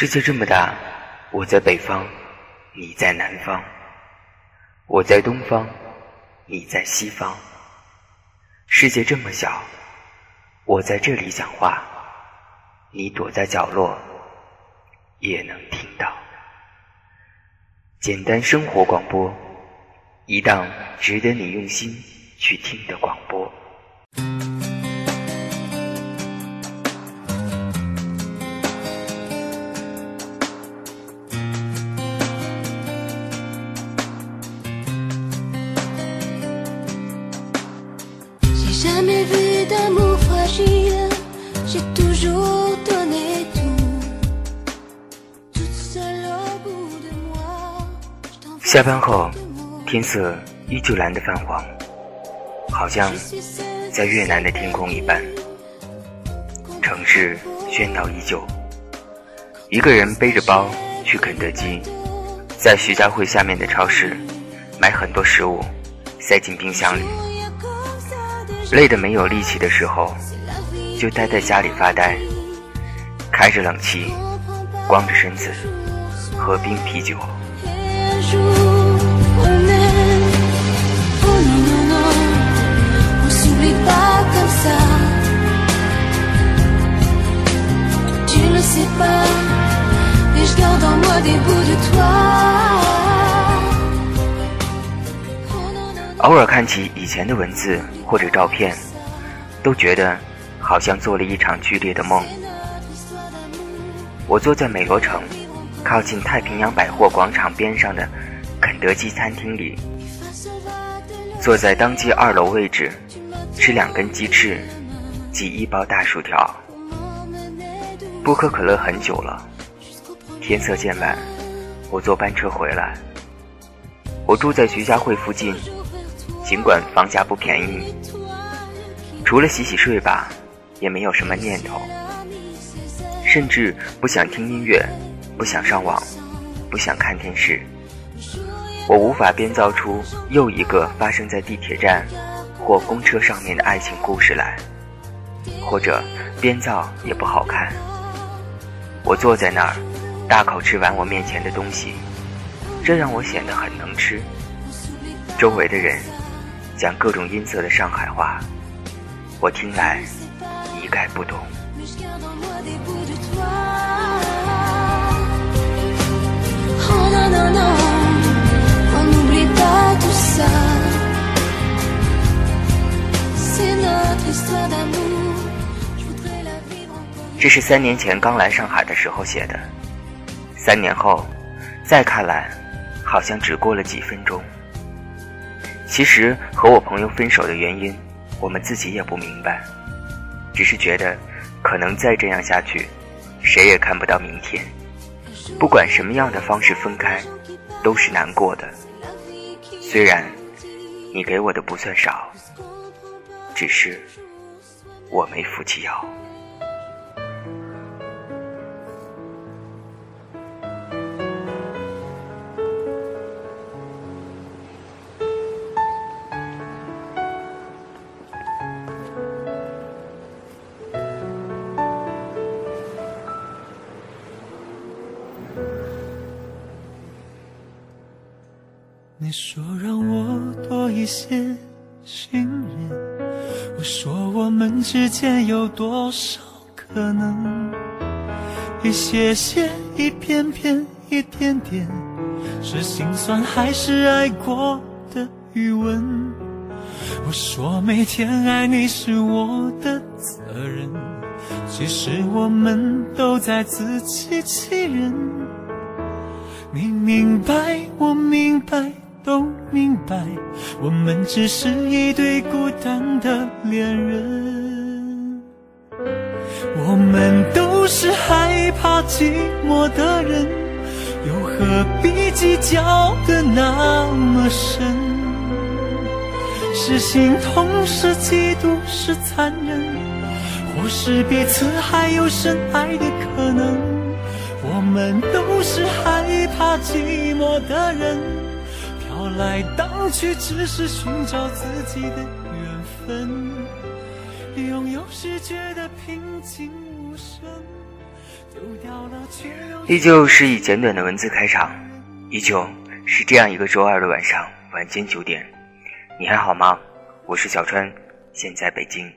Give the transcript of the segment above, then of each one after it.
世界这么大，我在北方，你在南方；我在东方，你在西方。世界这么小，我在这里讲话，你躲在角落，也能听到。简单生活广播，一档值得你用心去听的广播。下班后，天色依旧蓝得泛黄，好像在越南的天空一般。城市喧闹依旧，一个人背着包去肯德基，在徐家汇下面的超市买很多食物，塞进冰箱里。累得没有力气的时候，就待在家里发呆，开着冷气，光着身子喝冰啤酒。偶尔看起以前的文字或者照片，都觉得好像做了一场剧烈的梦。我坐在美罗城。靠近太平洋百货广场边上的肯德基餐厅里，坐在当街二楼位置，吃两根鸡翅，及一包大薯条。不喝可乐很久了。天色渐晚，我坐班车回来。我住在徐家汇附近，尽管房价不便宜，除了洗洗睡吧，也没有什么念头，甚至不想听音乐。不想上网，不想看电视，我无法编造出又一个发生在地铁站或公车上面的爱情故事来，或者编造也不好看。我坐在那儿，大口吃完我面前的东西，这让我显得很能吃。周围的人讲各种音色的上海话，我听来概不懂。这是三年前刚来上海的时候写的，三年后再看来，好像只过了几分钟。其实和我朋友分手的原因，我们自己也不明白，只是觉得可能再这样下去，谁也看不到明天。不管什么样的方式分开，都是难过的。虽然你给我的不算少，只是我没福气要。说我们之间有多少可能？一些些，一片片，一点点，是心酸还是爱过的余温？我说每天爱你是我的责任，其实我们都在自欺欺人。你明白，我明白。都明白，我们只是一对孤单的恋人。我们都是害怕寂寞的人，又何必计较的那么深？是心痛，是嫉妒，是残忍，或是彼此还有深爱的可能？我们都是害怕寂寞的人。来荡去，只是寻找自己的缘分。拥有时觉得平静无声，丢掉了却。依旧是以简短的文字开场，依旧是这样一个周二的晚上，晚间九点，你还好吗？我是小川，现在北京。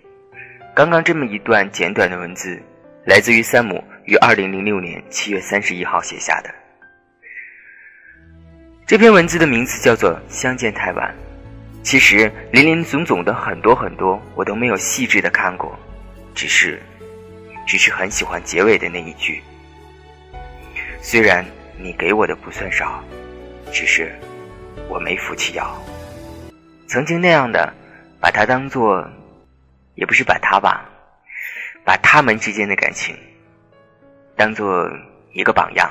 刚刚这么一段简短的文字，来自于三姆于二零零六年七月三十一号写下的。这篇文字的名字叫做《相见太晚》。其实林林总总的很多很多，我都没有细致的看过，只是，只是很喜欢结尾的那一句。虽然你给我的不算少，只是我没福气要。曾经那样的把它当做，也不是把它吧，把他们之间的感情当做一个榜样，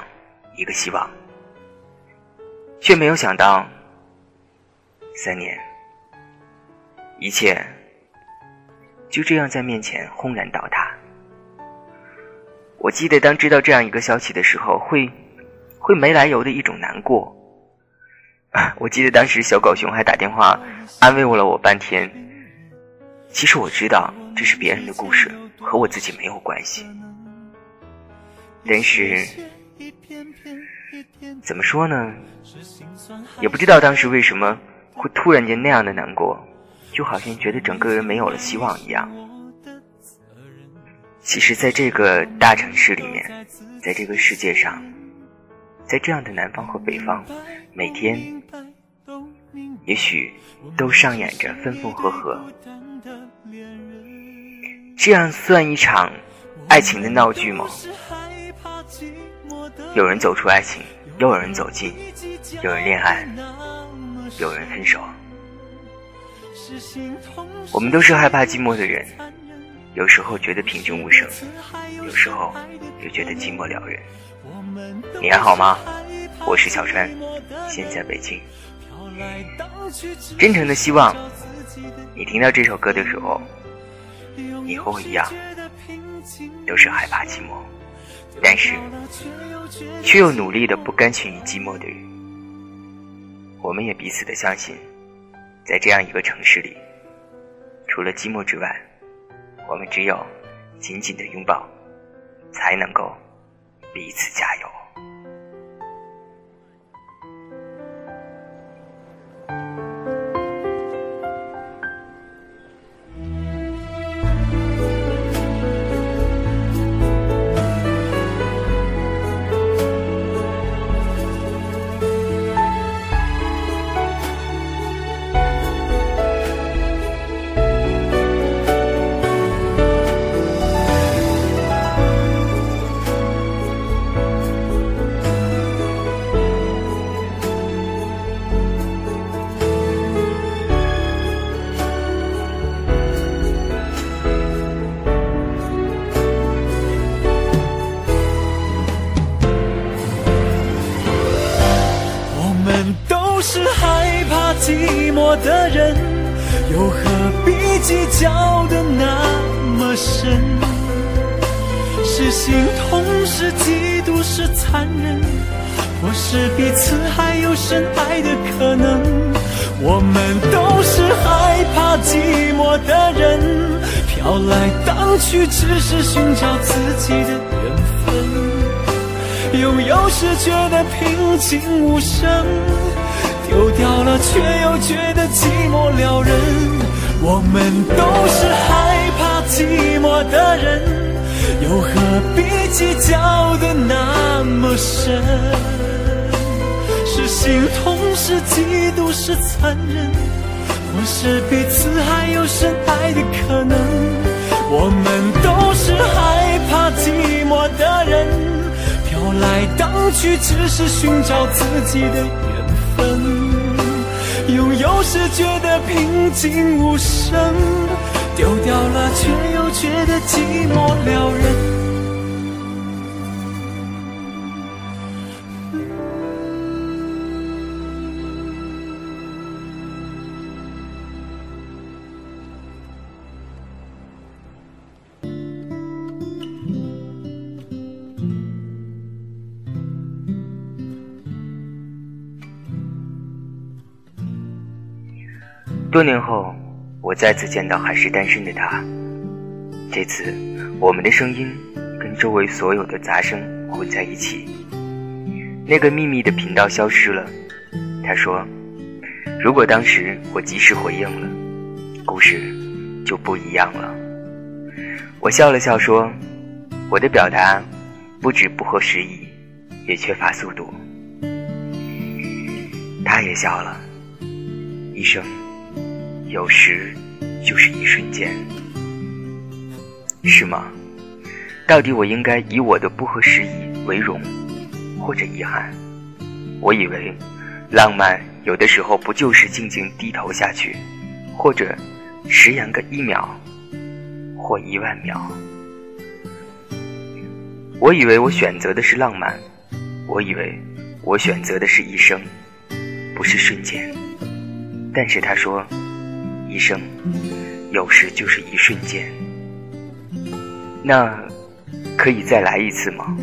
一个希望，却没有想到三年，一切就这样在面前轰然倒塌。我记得当知道这样一个消息的时候，会，会没来由的一种难过。我记得当时小狗熊还打电话安慰我了我半天。其实我知道这是别人的故事，和我自己没有关系。但是，怎么说呢？也不知道当时为什么会突然间那样的难过，就好像觉得整个人没有了希望一样。其实，在这个大城市里面，在这个世界上，在这样的南方和北方，每天也许都上演着分分合合。这样算一场爱情的闹剧吗？有人走出爱情，又有人走进；有人恋爱，有人分手。我们都是害怕寂寞的人。有时候觉得平静无声，有时候又觉得寂寞撩人。你还好吗？我是小川，现在北京。真诚的希望你听到这首歌的时候，你和我一样，都是害怕寂寞，但是却又努力的不甘心于寂寞的人。我们也彼此的相信，在这样一个城市里，除了寂寞之外。我们只有紧紧的拥抱，才能够彼此加油。又何必计较的那么深？是心痛，是嫉妒，是残忍，或是彼此还有深爱的可能？我们都是害怕寂寞的人，飘来荡去，只是寻找自己的缘分。拥有时觉得平静无声。丢掉了，却又觉得寂寞撩人。我们都是害怕寂寞的人，又何必计较的那么深？是心痛，是嫉妒，是残忍，或是彼此还有深爱的可能？我们都是害怕寂寞的人，飘来荡去，只是寻找自己的。有时觉得平静无声，丢掉了却又觉得寂寞撩人。多年后，我再次见到还是单身的他。这次，我们的声音跟周围所有的杂声混在一起，那个秘密的频道消失了。他说：“如果当时我及时回应了，故事就不一样了。”我笑了笑说：“我的表达不止不合时宜，也缺乏速度。”他也笑了。一生有时就是一瞬间，是吗？到底我应该以我的不合时宜为荣，或者遗憾？我以为浪漫有的时候不就是静静低头下去，或者迟延个一秒，或一万秒？我以为我选择的是浪漫，我以为我选择的是一生，不是瞬间。但是他说，一生有时就是一瞬间。那可以再来一次吗？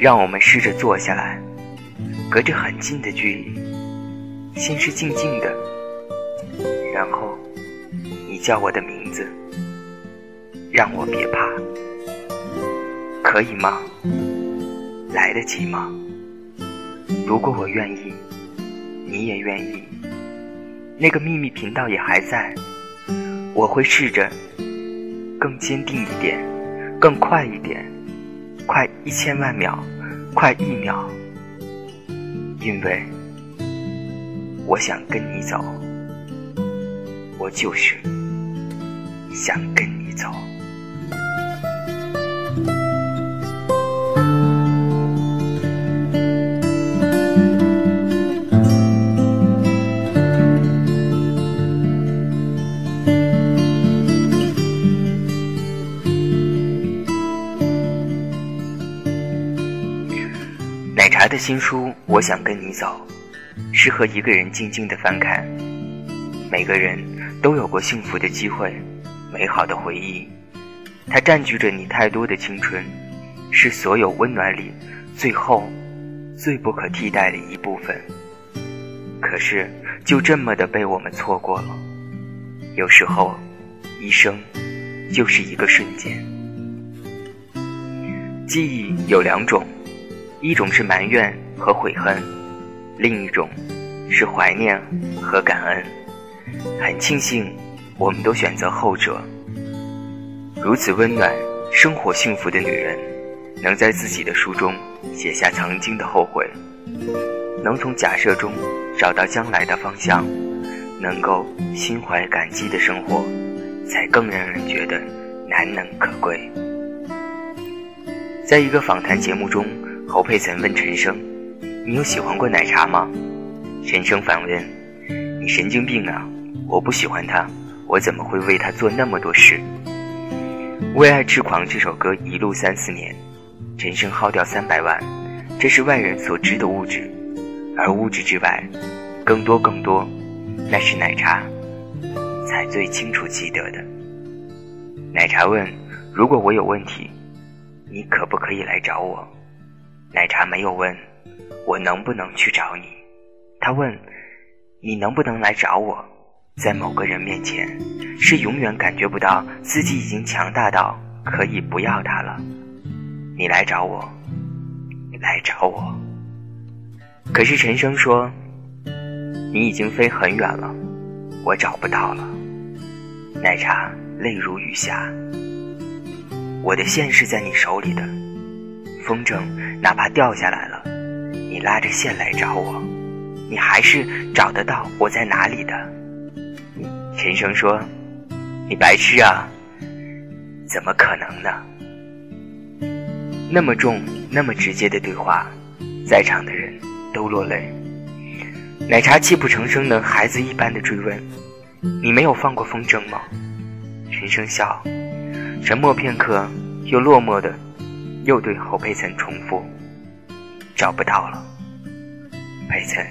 让我们试着坐下来，隔着很近的距离，先是静静的，然后你叫我的名字，让我别怕，可以吗？来得及吗？如果我愿意，你也愿意。那个秘密频道也还在，我会试着更坚定一点，更快一点，快一千万秒，快一秒，因为我想跟你走，我就是想跟你走。的新书《我想跟你走》，适合一个人静静的翻看。每个人都有过幸福的机会，美好的回忆。它占据着你太多的青春，是所有温暖里最后、最不可替代的一部分。可是，就这么的被我们错过了。有时候，一生就是一个瞬间。记忆有两种。一种是埋怨和悔恨，另一种是怀念和感恩。很庆幸，我们都选择后者。如此温暖、生活幸福的女人，能在自己的书中写下曾经的后悔，能从假设中找到将来的方向，能够心怀感激的生活，才更让人觉得难能可贵。在一个访谈节目中。侯佩岑问陈升：“你有喜欢过奶茶吗？”陈升反问：“你神经病啊！我不喜欢他，我怎么会为他做那么多事？”《为爱痴狂》这首歌一路三四年，陈升耗掉三百万，这是外人所知的物质，而物质之外，更多更多，那是奶茶才最清楚记得的。奶茶问：“如果我有问题，你可不可以来找我？”奶茶没有问，我能不能去找你？他问，你能不能来找我？在某个人面前，是永远感觉不到自己已经强大到可以不要他了。你来找我，你来找我。可是陈升说，你已经飞很远了，我找不到了。奶茶泪如雨下，我的线是在你手里的。风筝哪怕掉下来了，你拉着线来找我，你还是找得到我在哪里的。陈升说：“你白痴啊，怎么可能呢？”那么重、那么直接的对话，在场的人都落泪。奶茶泣不成声的孩子一般的追问：“你没有放过风筝吗？”陈升笑，沉默片刻，又落寞的。又对侯佩岑重复：“找不到了，佩岑，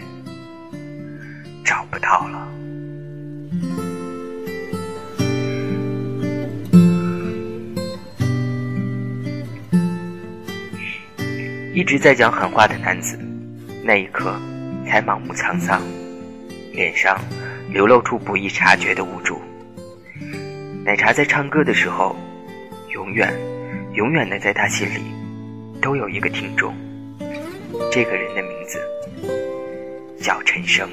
找不到了。”一直在讲狠话的男子，那一刻才盲目沧桑，脸上流露出不易察觉的无助。奶茶在唱歌的时候，永远。永远的，在他心里，都有一个听众。这个人的名字叫陈生。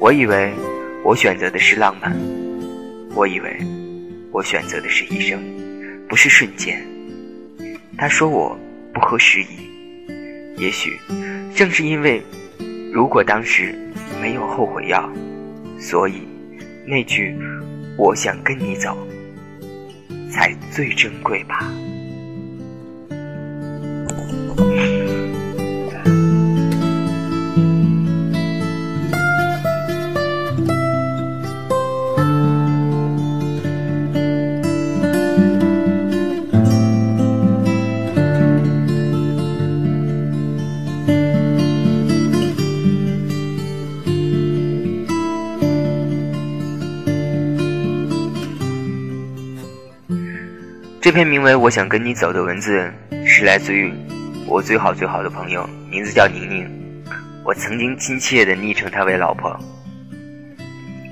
我以为我选择的是浪漫，我以为我选择的是一生，不是瞬间。他说我不合时宜，也许正是因为如果当时没有后悔药，所以那句我想跟你走才最珍贵吧。这篇名为《我想跟你走》的文字是来自于我最好最好的朋友，名字叫宁宁。我曾经亲切地昵称她为老婆。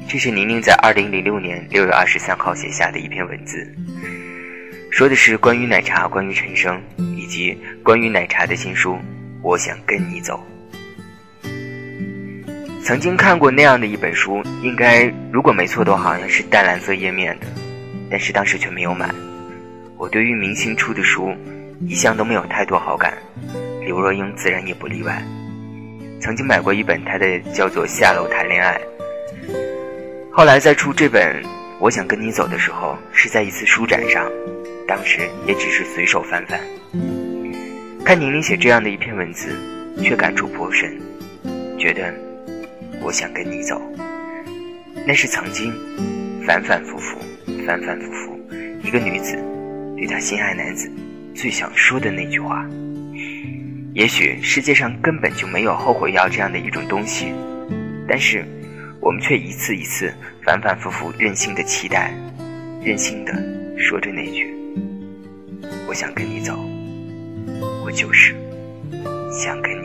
这是宁宁在二零零六年六月二十三号写下的一篇文字，说的是关于奶茶、关于陈升以及关于奶茶的新书《我想跟你走》。曾经看过那样的一本书，应该如果没错的话，好像是淡蓝色页面的，但是当时却没有买。我对于明星出的书，一向都没有太多好感，刘若英自然也不例外。曾经买过一本她的，叫做《下楼谈恋爱》。后来在出这本《我想跟你走》的时候，是在一次书展上，当时也只是随手翻翻，看宁宁写这样的一篇文字，却感触颇深，觉得我想跟你走，那是曾经反反复复、反反复复一个女子。与他心爱男子最想说的那句话，也许世界上根本就没有后悔药这样的一种东西，但是我们却一次一次反反复复任性的期待，任性的说着那句“我想跟你走”，我就是想跟你。